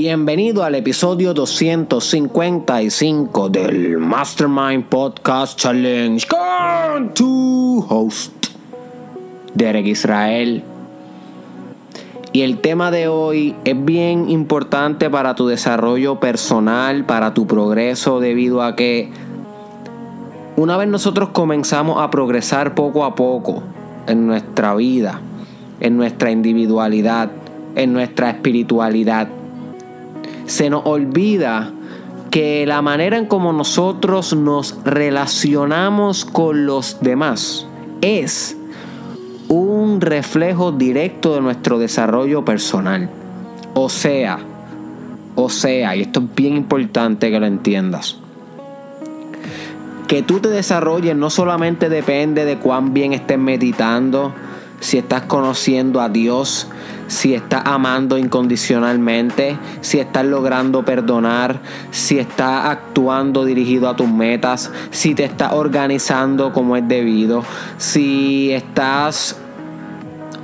Bienvenido al episodio 255 del Mastermind Podcast Challenge con tu host, Derek Israel. Y el tema de hoy es bien importante para tu desarrollo personal, para tu progreso, debido a que una vez nosotros comenzamos a progresar poco a poco en nuestra vida, en nuestra individualidad, en nuestra espiritualidad, se nos olvida que la manera en como nosotros nos relacionamos con los demás es un reflejo directo de nuestro desarrollo personal. O sea, o sea, y esto es bien importante que lo entiendas. Que tú te desarrolles no solamente depende de cuán bien estés meditando, si estás conociendo a Dios, si estás amando incondicionalmente, si estás logrando perdonar, si estás actuando dirigido a tus metas, si te estás organizando como es debido, si estás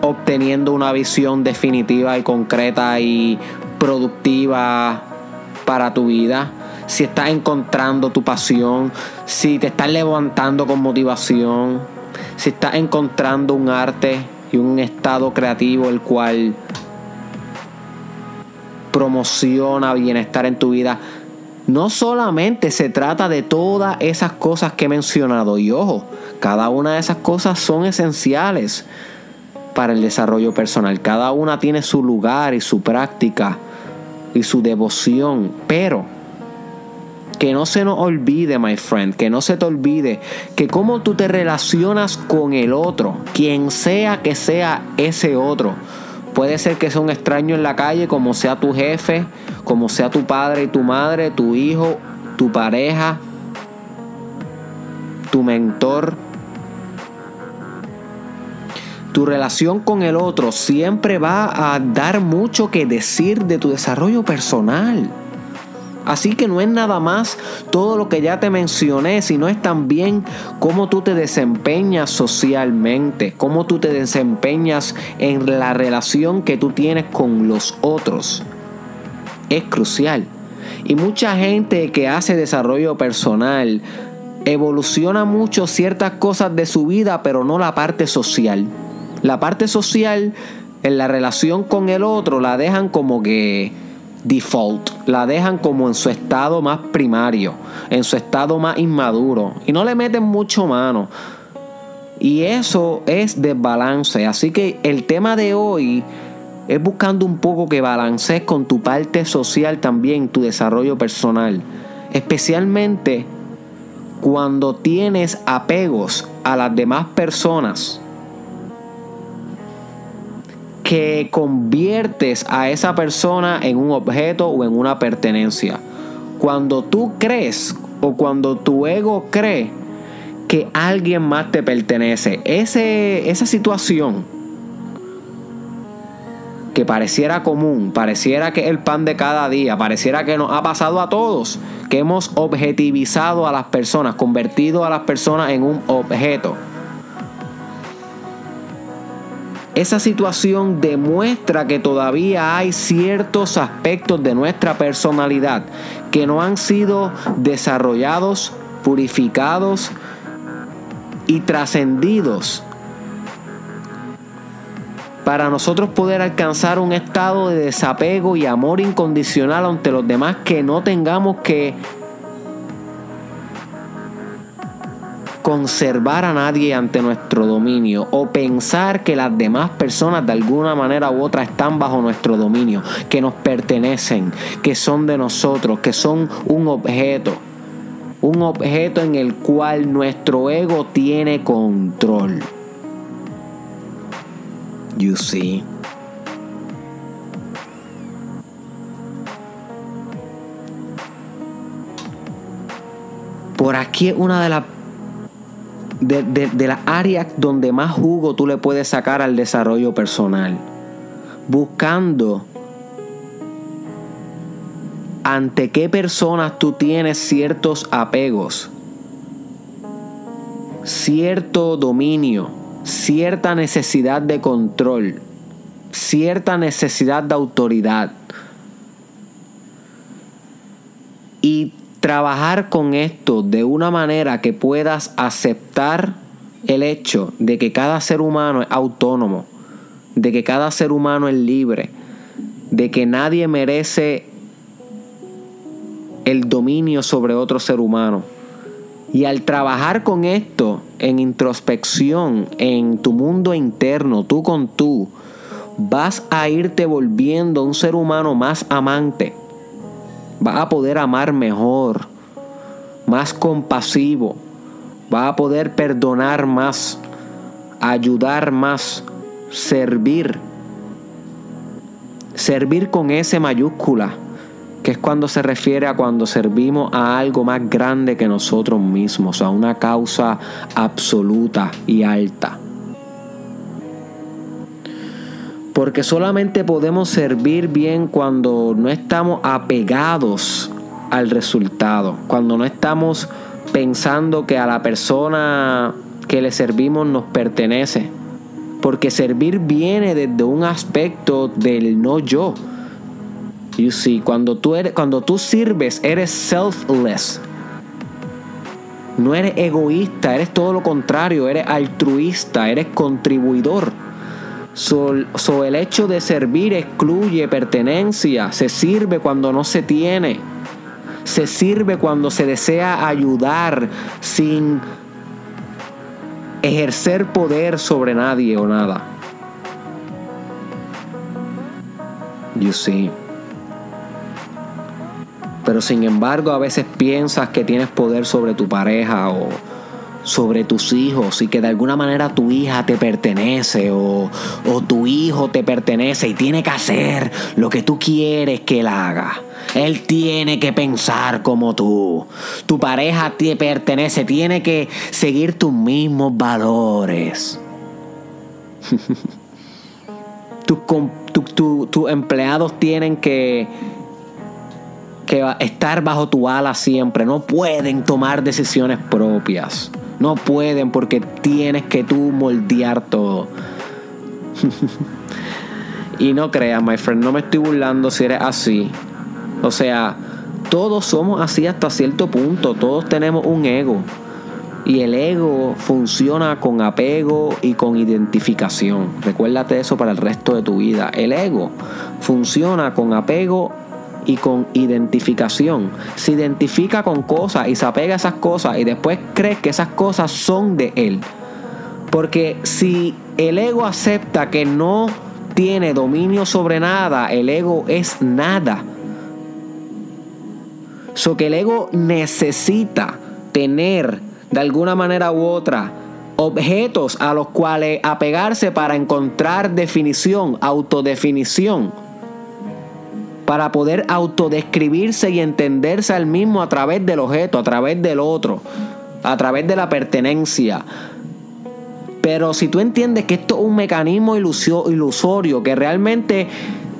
obteniendo una visión definitiva y concreta y productiva para tu vida, si estás encontrando tu pasión, si te estás levantando con motivación, si estás encontrando un arte y un estado creativo el cual promociona bienestar en tu vida. No solamente se trata de todas esas cosas que he mencionado, y ojo, cada una de esas cosas son esenciales para el desarrollo personal. Cada una tiene su lugar y su práctica y su devoción, pero que no se nos olvide, my friend, que no se te olvide que cómo tú te relacionas con el otro, quien sea que sea ese otro. Puede ser que sea un extraño en la calle, como sea tu jefe, como sea tu padre y tu madre, tu hijo, tu pareja, tu mentor. Tu relación con el otro siempre va a dar mucho que decir de tu desarrollo personal. Así que no es nada más todo lo que ya te mencioné, sino es también cómo tú te desempeñas socialmente, cómo tú te desempeñas en la relación que tú tienes con los otros. Es crucial. Y mucha gente que hace desarrollo personal evoluciona mucho ciertas cosas de su vida, pero no la parte social. La parte social en la relación con el otro la dejan como que default, la dejan como en su estado más primario, en su estado más inmaduro y no le meten mucho mano. Y eso es desbalance. Así que el tema de hoy es buscando un poco que balancees con tu parte social también, tu desarrollo personal. Especialmente cuando tienes apegos a las demás personas que conviertes a esa persona en un objeto o en una pertenencia. Cuando tú crees o cuando tu ego cree que alguien más te pertenece, ese, esa situación que pareciera común, pareciera que el pan de cada día, pareciera que nos ha pasado a todos, que hemos objetivizado a las personas, convertido a las personas en un objeto esa situación demuestra que todavía hay ciertos aspectos de nuestra personalidad que no han sido desarrollados, purificados y trascendidos. Para nosotros poder alcanzar un estado de desapego y amor incondicional ante los demás que no tengamos que conservar a nadie ante nuestro dominio o pensar que las demás personas de alguna manera u otra están bajo nuestro dominio, que nos pertenecen, que son de nosotros, que son un objeto. Un objeto en el cual nuestro ego tiene control. You see. Por aquí una de las de, de, las áreas donde más jugo tú le puedes sacar al desarrollo personal. Buscando ante qué personas tú tienes ciertos apegos, cierto dominio, cierta necesidad de control, cierta necesidad de autoridad. y trabajar con esto de una manera que puedas aceptar el hecho de que cada ser humano es autónomo, de que cada ser humano es libre, de que nadie merece el dominio sobre otro ser humano. Y al trabajar con esto en introspección, en tu mundo interno, tú con tú, vas a irte volviendo un ser humano más amante. Vas a poder amar mejor, más compasivo. Vas a poder perdonar más, ayudar más, servir. Servir con S mayúscula que es cuando se refiere a cuando servimos a algo más grande que nosotros mismos, a una causa absoluta y alta. Porque solamente podemos servir bien cuando no estamos apegados al resultado, cuando no estamos pensando que a la persona que le servimos nos pertenece. Porque servir viene desde un aspecto del no yo You see, cuando tú, eres, cuando tú sirves, eres selfless. No eres egoísta, eres todo lo contrario, eres altruista, eres contribuidor. So, el hecho de servir excluye pertenencia, se sirve cuando no se tiene, se sirve cuando se desea ayudar sin ejercer poder sobre nadie o nada. You see. Pero sin embargo a veces piensas que tienes poder sobre tu pareja o sobre tus hijos y que de alguna manera tu hija te pertenece o, tu hijo te pertenece y tiene que hacer lo que tú quieres que él haga. Él tiene que pensar como tú. Tu pareja te pertenece, tiene que seguir tus mismos valores. tus empleados tienen que que estar bajo tu ala siempre. No pueden tomar decisiones propias. No pueden porque tienes que tú moldear todo. y no creas, my friend, no me estoy burlando si eres así. O sea, todos somos así hasta cierto punto. Todos tenemos un ego. Y el ego funciona con apego y con identificación. Recuérdate eso para el resto de tu vida. El ego funciona con apego y con identificación. Se identifica con cosas y se apega a esas cosas y después cree que esas cosas son de él. Porque si el ego acepta que no tiene dominio sobre nada, el ego es nada. So que el ego necesita tener de alguna manera u otra objetos a los cuales apegarse para encontrar definición, autodefinición para poder autodescribirse y entenderse al mismo a través del objeto, a través del otro, a través de la pertenencia. Pero si tú entiendes que esto es un mecanismo ilusorio, que realmente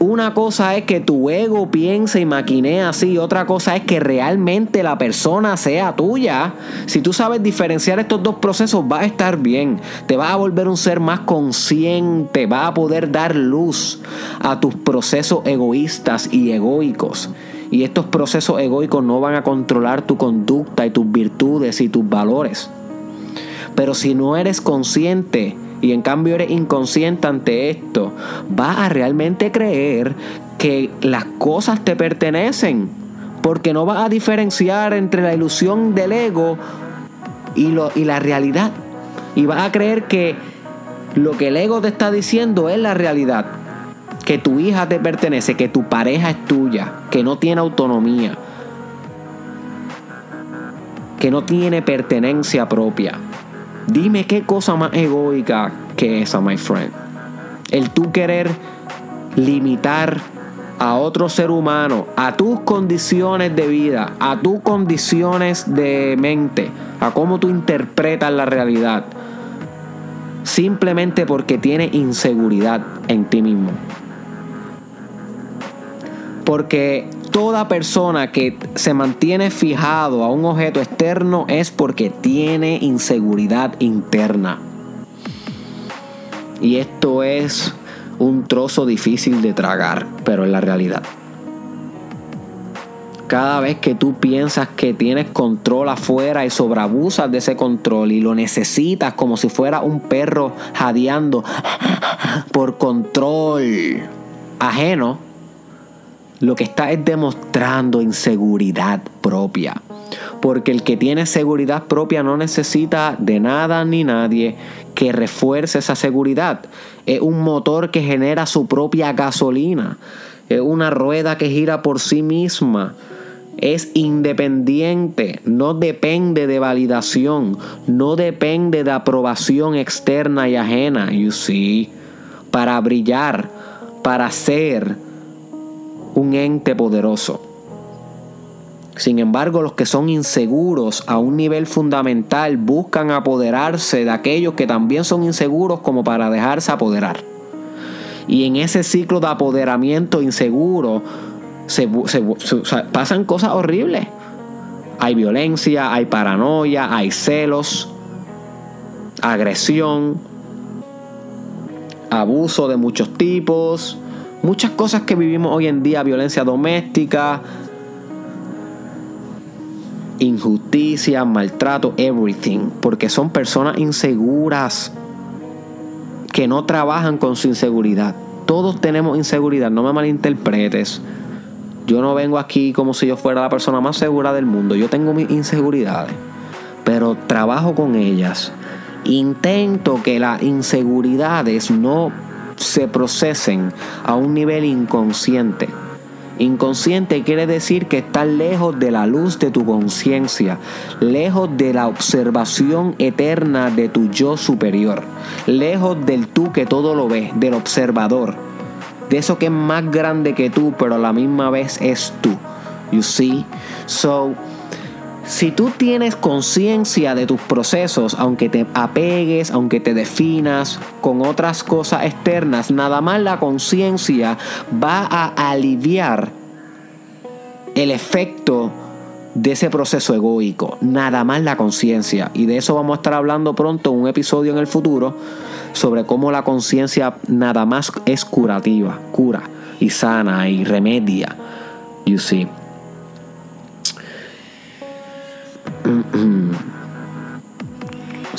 una cosa es que tu ego piense y maquinee así, otra cosa es que realmente la persona sea tuya. Si tú sabes diferenciar estos dos procesos, vas a estar bien. Te vas a volver un ser más consciente, vas a poder dar luz a tus procesos egoístas y egoicos. Y estos procesos egoicos no van a controlar tu conducta y tus virtudes y tus valores. Pero si no eres consciente, y en cambio eres inconsciente ante esto, vas a realmente creer que las cosas te pertenecen. Porque no vas a diferenciar entre la ilusión del ego y, lo, y la realidad. Y vas a creer que lo que el ego te está diciendo es la realidad. Que tu hija te pertenece, que tu pareja es tuya, que no tiene autonomía, que no tiene pertenencia propia. Dime qué cosa más egoica que esa, my friend. El tú querer limitar a otro ser humano, a tus condiciones de vida, a tus condiciones de mente, a cómo tú interpretas la realidad, simplemente porque tiene inseguridad en ti mismo. Porque toda persona que se mantiene fijado a un objeto externo es porque tiene inseguridad interna. Y esto es un trozo difícil de tragar, pero es la realidad. cada vez que tú piensas que tienes control afuera y sobreabusas de ese control y lo necesitas como si fuera un perro jadeando por control ajeno, lo que está es demostrando inseguridad propia. Porque el que tiene seguridad propia no necesita de nada ni nadie que refuerce esa seguridad. Es un motor que genera su propia gasolina. Es una rueda que gira por sí misma es independiente, no depende de validación, no depende de aprobación externa y ajena, you see, para brillar, para ser un ente poderoso. Sin embargo, los que son inseguros a un nivel fundamental buscan apoderarse de aquellos que también son inseguros como para dejarse apoderar. Y en ese ciclo de apoderamiento inseguro, se, pasan cosas horribles. Hay violencia, hay paranoia, hay celos, agresión, abuso de muchos tipos, muchas cosas que vivimos hoy en día, violencia doméstica, injusticia, maltrato, everything, porque son personas inseguras que no trabajan con su inseguridad. Todos tenemos inseguridad, no me malinterpretes. Yo no vengo aquí como si yo fuera la persona más segura del mundo. Yo tengo mis inseguridades, pero trabajo con ellas. Intento que las inseguridades no se procesen a un nivel inconsciente. Inconsciente quiere decir que estás lejos de la luz de tu conciencia, lejos de la observación eterna de tu yo superior, lejos del tú que todo lo ve, del observador de eso que es más grande que tú, pero a la misma vez es tú. You see? So, si tú tienes conciencia de tus procesos, aunque te apegues, aunque te definas con otras cosas externas, nada más la conciencia va a aliviar el efecto de ese proceso egoico, nada más la conciencia. Y de eso vamos a estar hablando pronto en un episodio en el futuro sobre cómo la conciencia nada más es curativa, cura y sana y remedia. You see.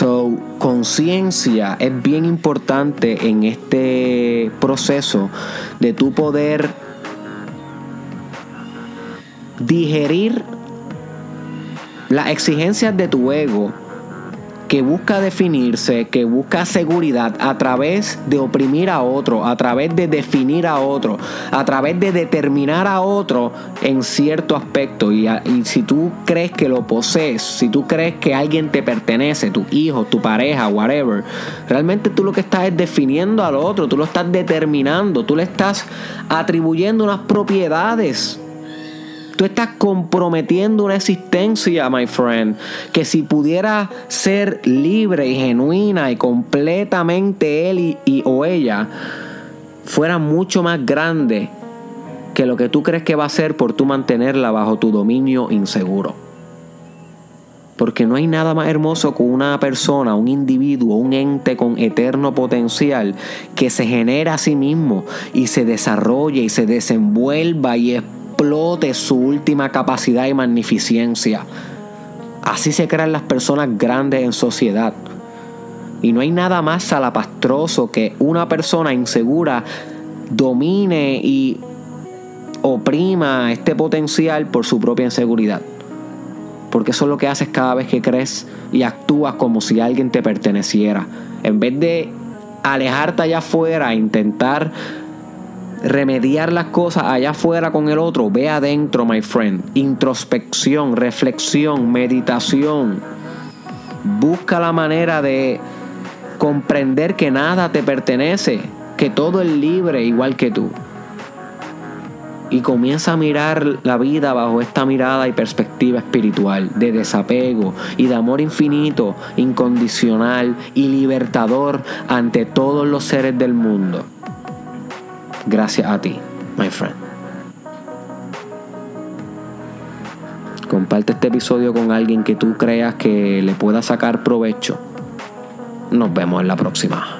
So, conciencia es bien importante en este proceso de tu poder digerir las exigencias de tu ego que busca definirse, que busca seguridad a través de oprimir a otro, a través de definir a otro, a través de determinar a otro en cierto aspecto. Y, si tú crees que lo posees, si tú crees que alguien te pertenece, tu hijo, tu pareja, whatever, realmente tú lo que estás es definiendo al otro, tú lo estás determinando, tú le estás atribuyendo unas propiedades Tú estás comprometiendo una existencia, my friend, que si pudiera ser libre y genuina y completamente él y, o ella, fuera mucho más grande que lo que tú crees que va a ser por tú mantenerla bajo tu dominio inseguro. Porque no hay nada más hermoso que una persona, un individuo, un ente con eterno potencial que se genera a sí mismo y se desarrolle y se desenvuelva y explote su última capacidad y magnificencia. Así se crean las personas grandes en sociedad. Y no hay nada más salapastroso que una persona insegura domine y oprima este potencial por su propia inseguridad. Porque eso es lo que haces cada vez que crees y actúas como si alguien te perteneciera. En vez de alejarte allá afuera e intentar remediar las cosas allá afuera con el otro, ve adentro, my friend. Introspección, reflexión, meditación. Busca la manera de comprender que nada te pertenece, que todo es libre igual que tú. Y comienza a mirar la vida bajo esta mirada y perspectiva espiritual, de desapego y de amor infinito, incondicional y libertador ante todos los seres del mundo gracias a ti, my friend. Comparte este episodio con alguien que tú creas que le pueda sacar provecho. Nos vemos en la próxima.